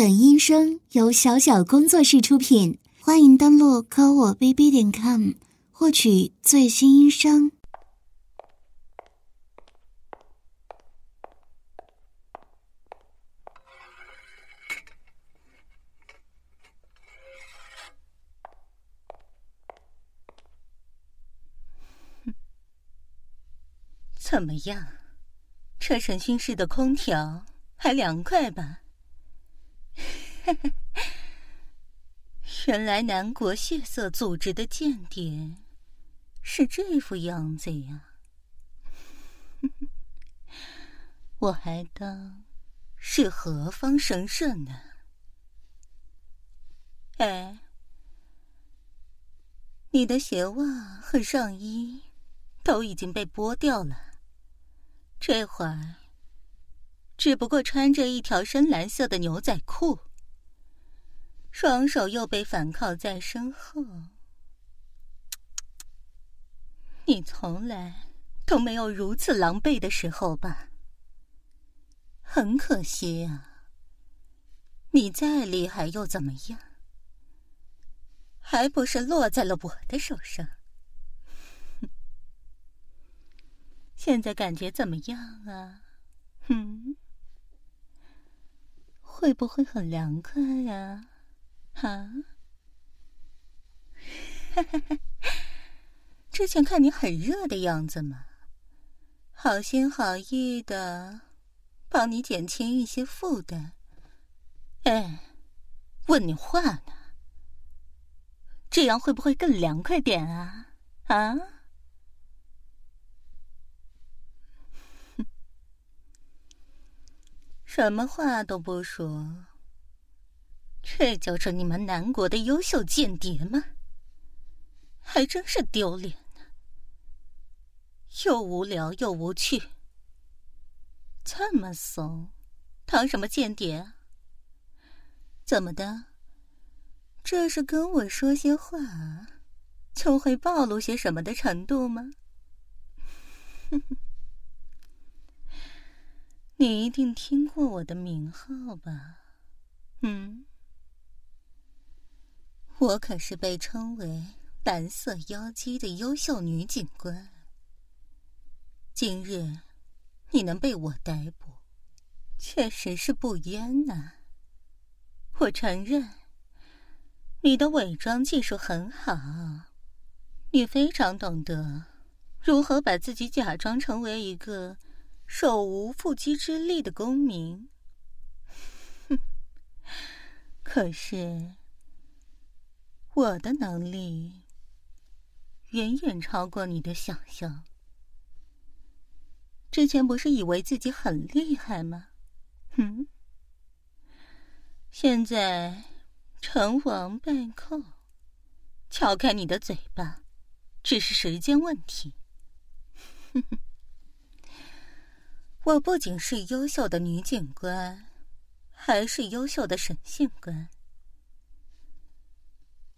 本音声由小小工作室出品，欢迎登录科我 bb 点 com 获取最新音声。怎么样？这审讯室的空调还凉快吧？原来南国血色组织的间谍是这副样子呀！我还当是何方神圣呢？哎，你的鞋袜和上衣都已经被剥掉了。这会儿，只不过穿着一条深蓝色的牛仔裤，双手又被反铐在身后。你从来都没有如此狼狈的时候吧？很可惜啊，你再厉害又怎么样？还不是落在了我的手上。现在感觉怎么样啊？嗯，会不会很凉快呀？啊，哈哈之前看你很热的样子嘛，好心好意的帮你减轻一些负担。哎，问你话呢，这样会不会更凉快点啊？啊？什么话都不说，这就是你们南国的优秀间谍吗？还真是丢脸呢！又无聊又无趣，这么怂，当什么间谍？怎么的？这是跟我说些话，就会暴露些什么的程度吗？哼哼。你一定听过我的名号吧？嗯，我可是被称为“蓝色妖姬”的优秀女警官。今日你能被我逮捕，确实是不冤呐。我承认，你的伪装技术很好，你非常懂得如何把自己假装成为一个。手无缚鸡之力的公民，哼！可是我的能力远远超过你的想象。之前不是以为自己很厉害吗？哼！现在成王败寇，撬开你的嘴巴，只是时间问题。哼哼。我不仅是优秀的女警官，还是优秀的审讯官。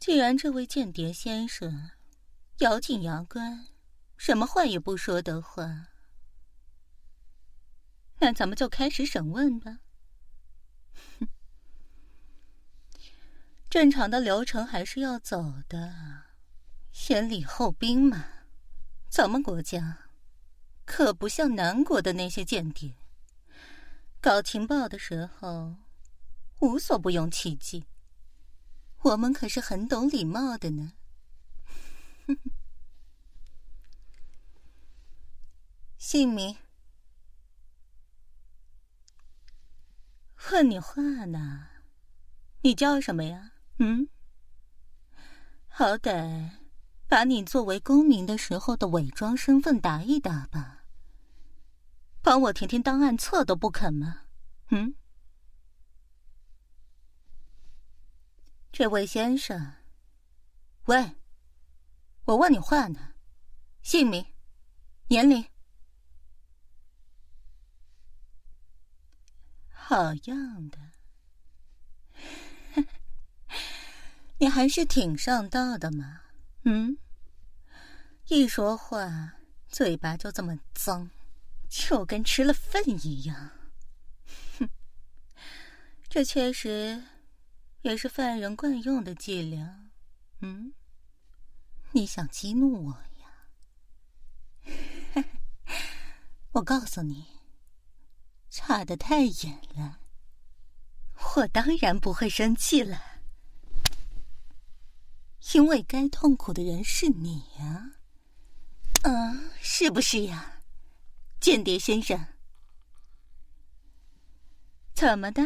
既然这位间谍先生咬紧牙关，什么话也不说的话，那咱们就开始审问吧。正常的流程还是要走的，先礼后兵嘛。咱们国家。可不像南国的那些间谍，搞情报的时候无所不用其极。我们可是很懂礼貌的呢。姓名？问你话呢？你叫什么呀？嗯？好歹把你作为公民的时候的伪装身份答一答吧。帮我填填档案册都不肯吗？嗯，这位先生，喂，我问你话呢，姓名、年龄，好样的，你还是挺上道的嘛。嗯，一说话嘴巴就这么脏。就跟吃了粪一样，哼！这确实也是犯人惯用的伎俩。嗯，你想激怒我呀？我告诉你，差得太远了。我当然不会生气了，因为该痛苦的人是你呀。嗯，是不是呀，间谍先生？怎么的？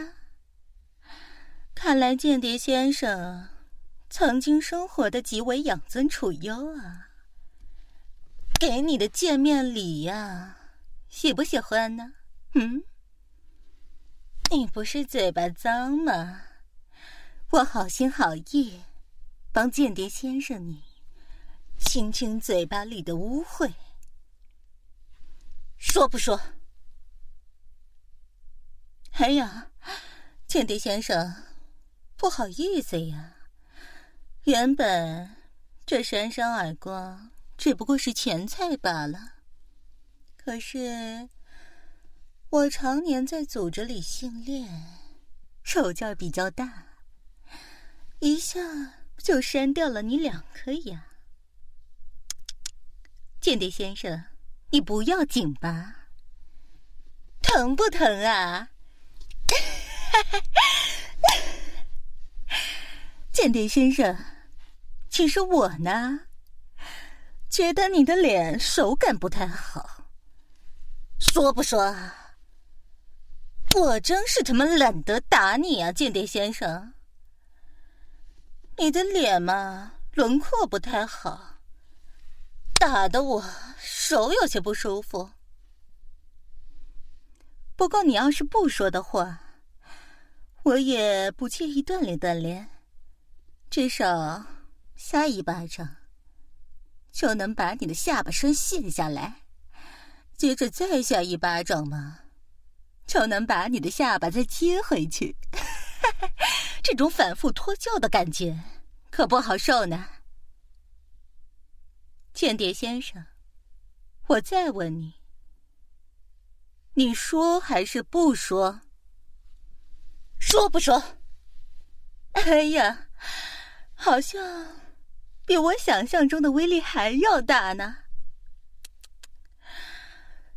看来间谍先生曾经生活的极为养尊处优啊。给你的见面礼呀，喜不喜欢呢？嗯？你不是嘴巴脏吗？我好心好意，帮间谍先生你清清嘴巴里的污秽，说不说？哎呀，间谍先生，不好意思呀。原本这扇扇耳光只不过是前菜罢了，可是我常年在组织里训练，手劲儿比较大，一下就扇掉了你两颗牙。间谍先生，你不要紧吧？疼不疼啊？哈 哈间谍先生，其实我呢，觉得你的脸手感不太好，说不说啊？我真是他妈懒得打你啊，间谍先生！你的脸嘛，轮廓不太好，打的我手有些不舒服。不过你要是不说的话，我也不介意锻炼锻炼，至少下一巴掌就能把你的下巴摔卸下来，接着再下一巴掌嘛，就能把你的下巴再接回去。这种反复脱臼的感觉可不好受呢。间谍先生，我再问你，你说还是不说？说不说？哎呀，好像比我想象中的威力还要大呢！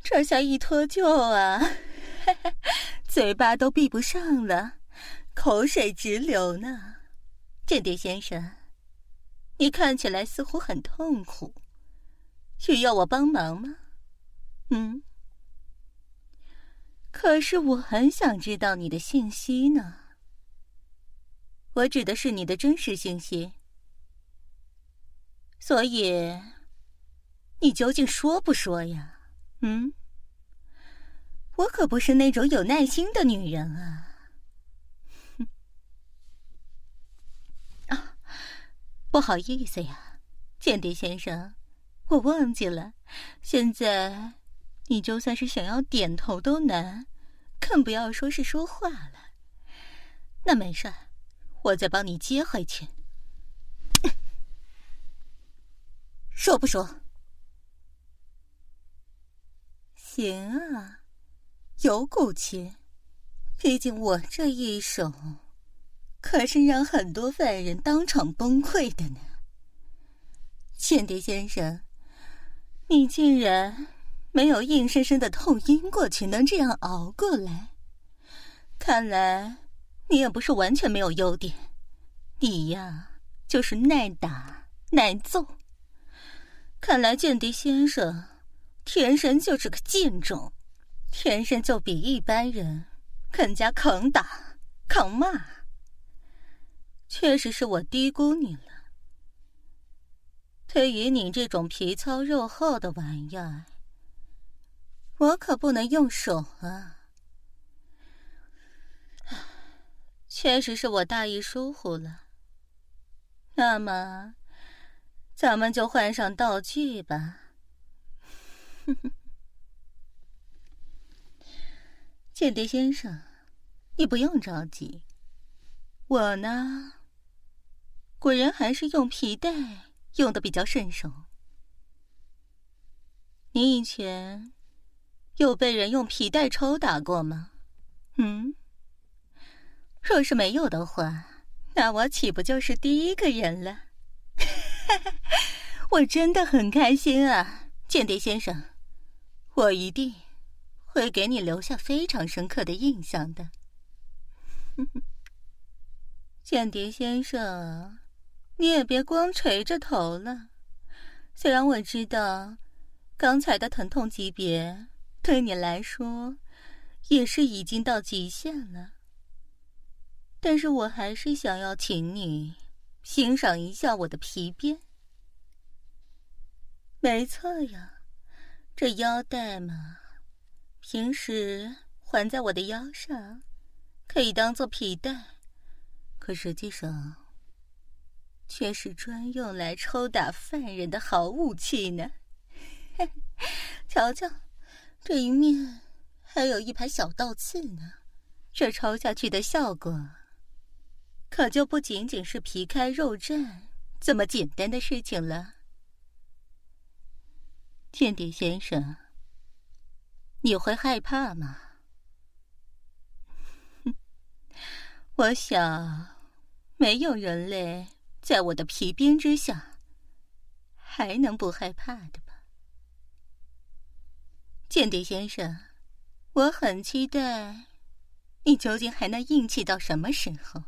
这下一脱臼啊，嘴巴都闭不上了，口水直流呢。间谍先生，你看起来似乎很痛苦，需要我帮忙吗？嗯。可是我很想知道你的信息呢。我指的是你的真实信息，所以你究竟说不说呀？嗯，我可不是那种有耐心的女人啊。啊，不好意思呀，间谍先生，我忘记了，现在。你就算是想要点头都难，更不要说是说话了。那没事，我再帮你接回去。说不说？行啊，有骨气。毕竟我这一手，可是让很多犯人当场崩溃的呢。间谍先生，你竟然……没有硬生生的痛晕过去，能这样熬过来，看来你也不是完全没有优点。你呀，就是耐打耐揍。看来间谍先生天生就是个贱种，天生就比一般人更加抗打抗骂。确实是我低估你了。对于你这种皮糙肉厚的玩意儿。我可不能用手啊！确实是我大意疏忽了。那么，咱们就换上道具吧。间谍先生，你不用着急。我呢，果然还是用皮带用的比较顺手。你以前。有被人用皮带抽打过吗？嗯，若是没有的话，那我岂不就是第一个人了？我真的很开心啊，间谍先生，我一定会给你留下非常深刻的印象的。间谍先生，你也别光垂着头了。虽然我知道刚才的疼痛级别对你来说也是已经到极限了，但是我还是想要请你欣赏一下我的皮鞭。没错呀，这腰带嘛，平时环在我的腰上，可以当做皮带。可实际上，却是专用来抽打犯人的好武器呢。瞧瞧，这一面还有一排小倒刺呢。这抽下去的效果，可就不仅仅是皮开肉绽这么简单的事情了。间谍先生，你会害怕吗？我想。没有人类在我的皮鞭之下，还能不害怕的吧？间谍先生，我很期待，你究竟还能硬气到什么时候？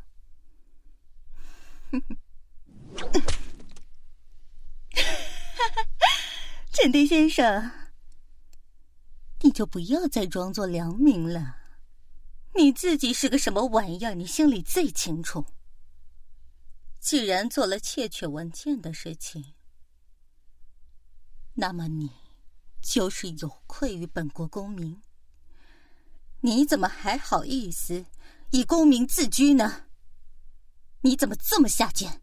间谍先生，你就不要再装作良民了，你自己是个什么玩意儿，你心里最清楚。既然做了窃取文件的事情，那么你就是有愧于本国公民。你怎么还好意思以公民自居呢？你怎么这么下贱？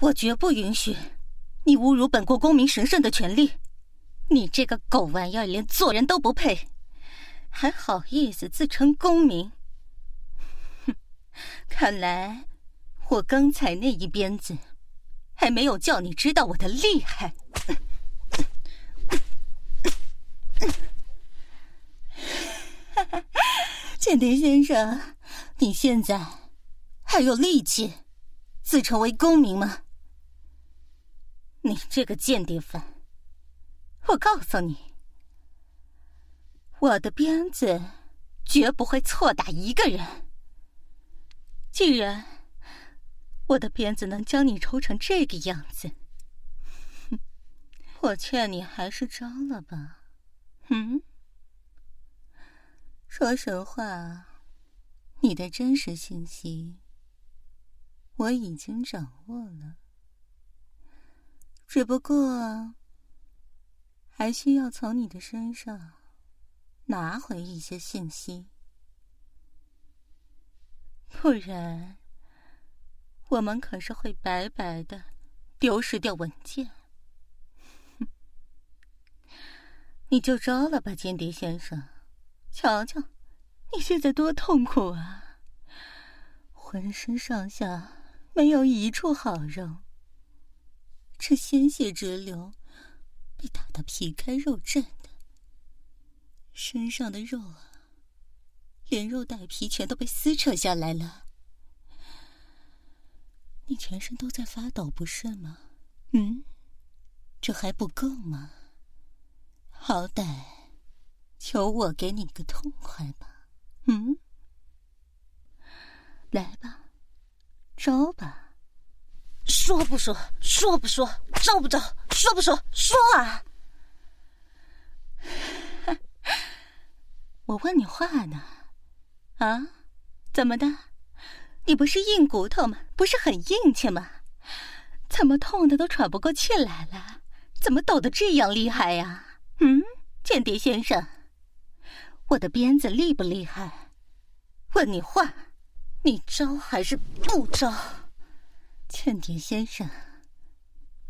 我绝不允许你侮辱本国公民神圣的权利！你这个狗玩意儿，连做人都不配，还好意思自称公民？哼，看来。我刚才那一鞭子，还没有叫你知道我的厉害。间谍先生，你现在还有力气自称为公民吗？你这个间谍犯！我告诉你，我的鞭子绝不会错打一个人。既然。我的鞭子能将你抽成这个样子，我劝你还是招了吧。嗯，说实话，你的真实信息我已经掌握了，只不过还需要从你的身上拿回一些信息，不然。我们可是会白白的丢失掉文件，你就招了吧，间谍先生。瞧瞧，你现在多痛苦啊！浑身上下没有一处好肉，这鲜血直流，被打得皮开肉绽的，身上的肉啊，连肉带皮全都被撕扯下来了。你全身都在发抖，不是吗？嗯，这还不够吗？好歹求我给你个痛快吧。嗯，来吧，招吧。说不说？说不说？招不招？说不说？说啊！我问你话呢，啊？怎么的？你不是硬骨头吗？不是很硬气吗？怎么痛的都喘不过气来了？怎么抖得这样厉害呀？嗯，间谍先生，我的鞭子厉不厉害？问你话，你招还是不招？间谍先生，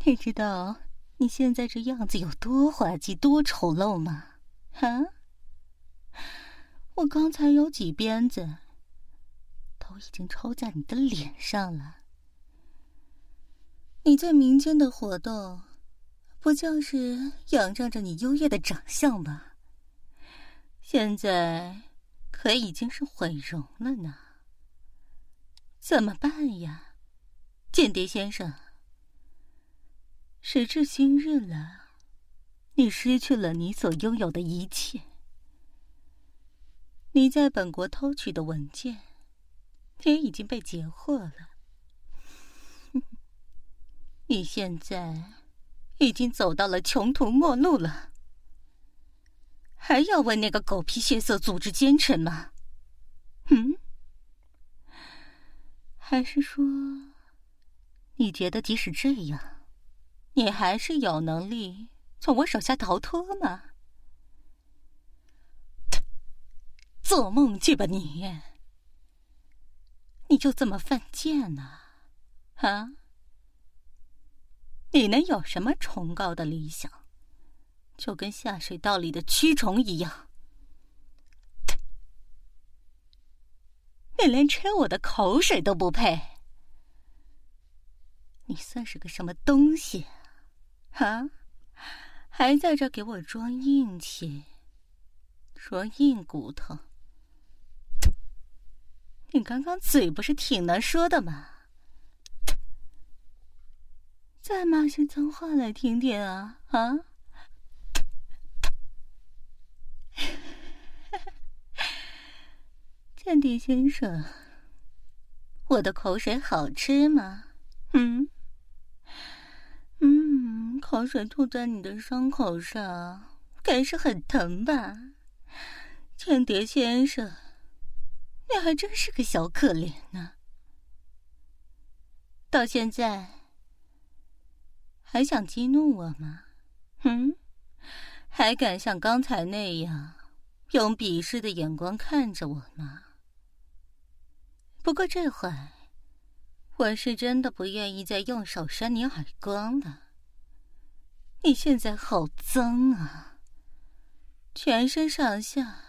你知道你现在这样子有多滑稽、多丑陋吗？啊？我刚才有几鞭子。都已经抽在你的脸上了。你在民间的活动，不就是仰仗着你优越的长相吗？现在可已经是毁容了呢。怎么办呀，间谍先生？时至今日了，你失去了你所拥有的一切。你在本国偷取的文件也已经被截获了。你现在已经走到了穷途末路了，还要为那个狗屁血色组织奸臣吗？嗯？还是说，你觉得即使这样，你还是有能力从我手下逃脱吗？做梦去吧你！你就这么犯贱呢？啊？你能有什么崇高的理想？就跟下水道里的蛆虫一样。你连吹我的口水都不配，你算是个什么东西啊？还在这给我装硬气，装硬骨头？你刚刚嘴不是挺能说的吗？再骂些脏话来听听啊啊！间谍先生，我的口水好吃吗？嗯，嗯，口水吐在你的伤口上，该是很疼吧？间谍先生，你还真是个小可怜呢。到现在还想激怒我吗？嗯，还敢像刚才那样用鄙视的眼光看着我吗？不过这回，我是真的不愿意再用手扇你耳光了。你现在好脏啊，全身上下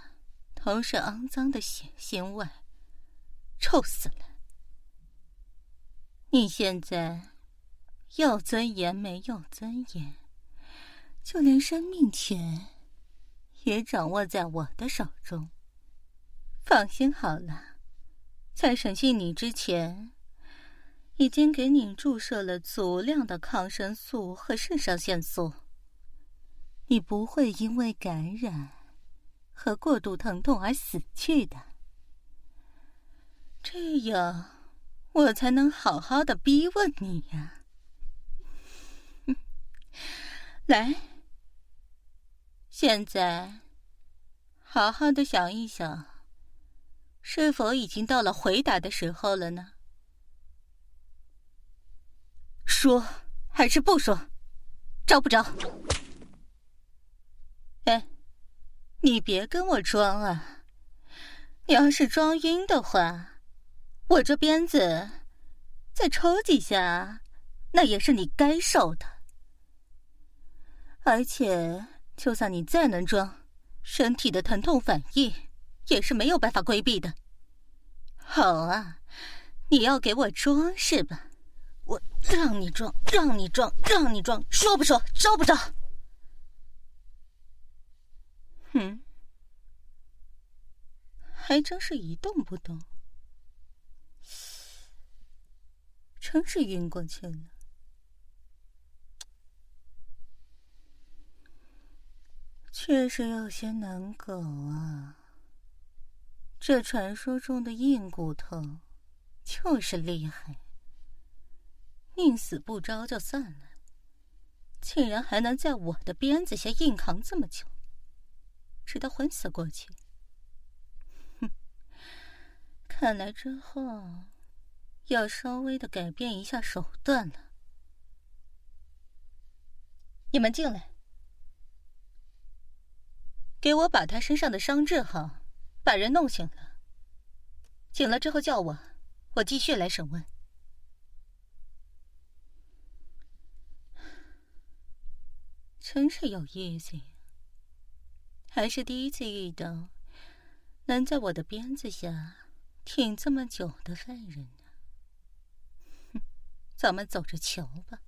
都是肮脏的血腥味，臭死了！你现在有尊严没有尊严？就连生命权也掌握在我的手中。放心好了。在审讯你之前，已经给你注射了足量的抗生素和肾上腺素。你不会因为感染和过度疼痛而死去的。这样，我才能好好的逼问你呀。来，现在好好的想一想。是否已经到了回答的时候了呢？说还是不说？招不招？哎，你别跟我装啊！你要是装晕的话，我这鞭子再抽几下，那也是你该受的。而且，就算你再能装，身体的疼痛反应。也是没有办法规避的。好啊，你要给我装是吧？我让你装，让你装，让你装，说不说？招不招？哼，还真是一动不动，真是晕过去了。确实有些难搞啊。这传说中的硬骨头，就是厉害。宁死不招就算了，竟然还能在我的鞭子下硬扛这么久，直到昏死过去。哼，看来之后要稍微的改变一下手段了。你们进来，给我把他身上的伤治好。把人弄醒了，醒了之后叫我，我继续来审问。真是有意思，还是第一次遇到能在我的鞭子下挺这么久的犯人呢。哼，咱们走着瞧吧。